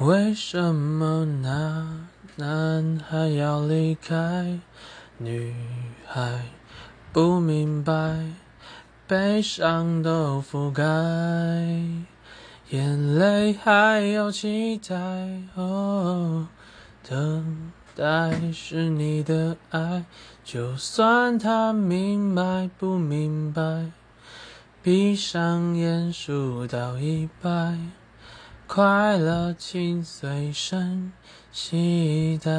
为什么那男孩要离开？女孩不明白，悲伤都覆盖，眼泪还有期待。哦，等待是你的爱，就算他明白不明白，闭上眼数到一百。快乐，请随身携带。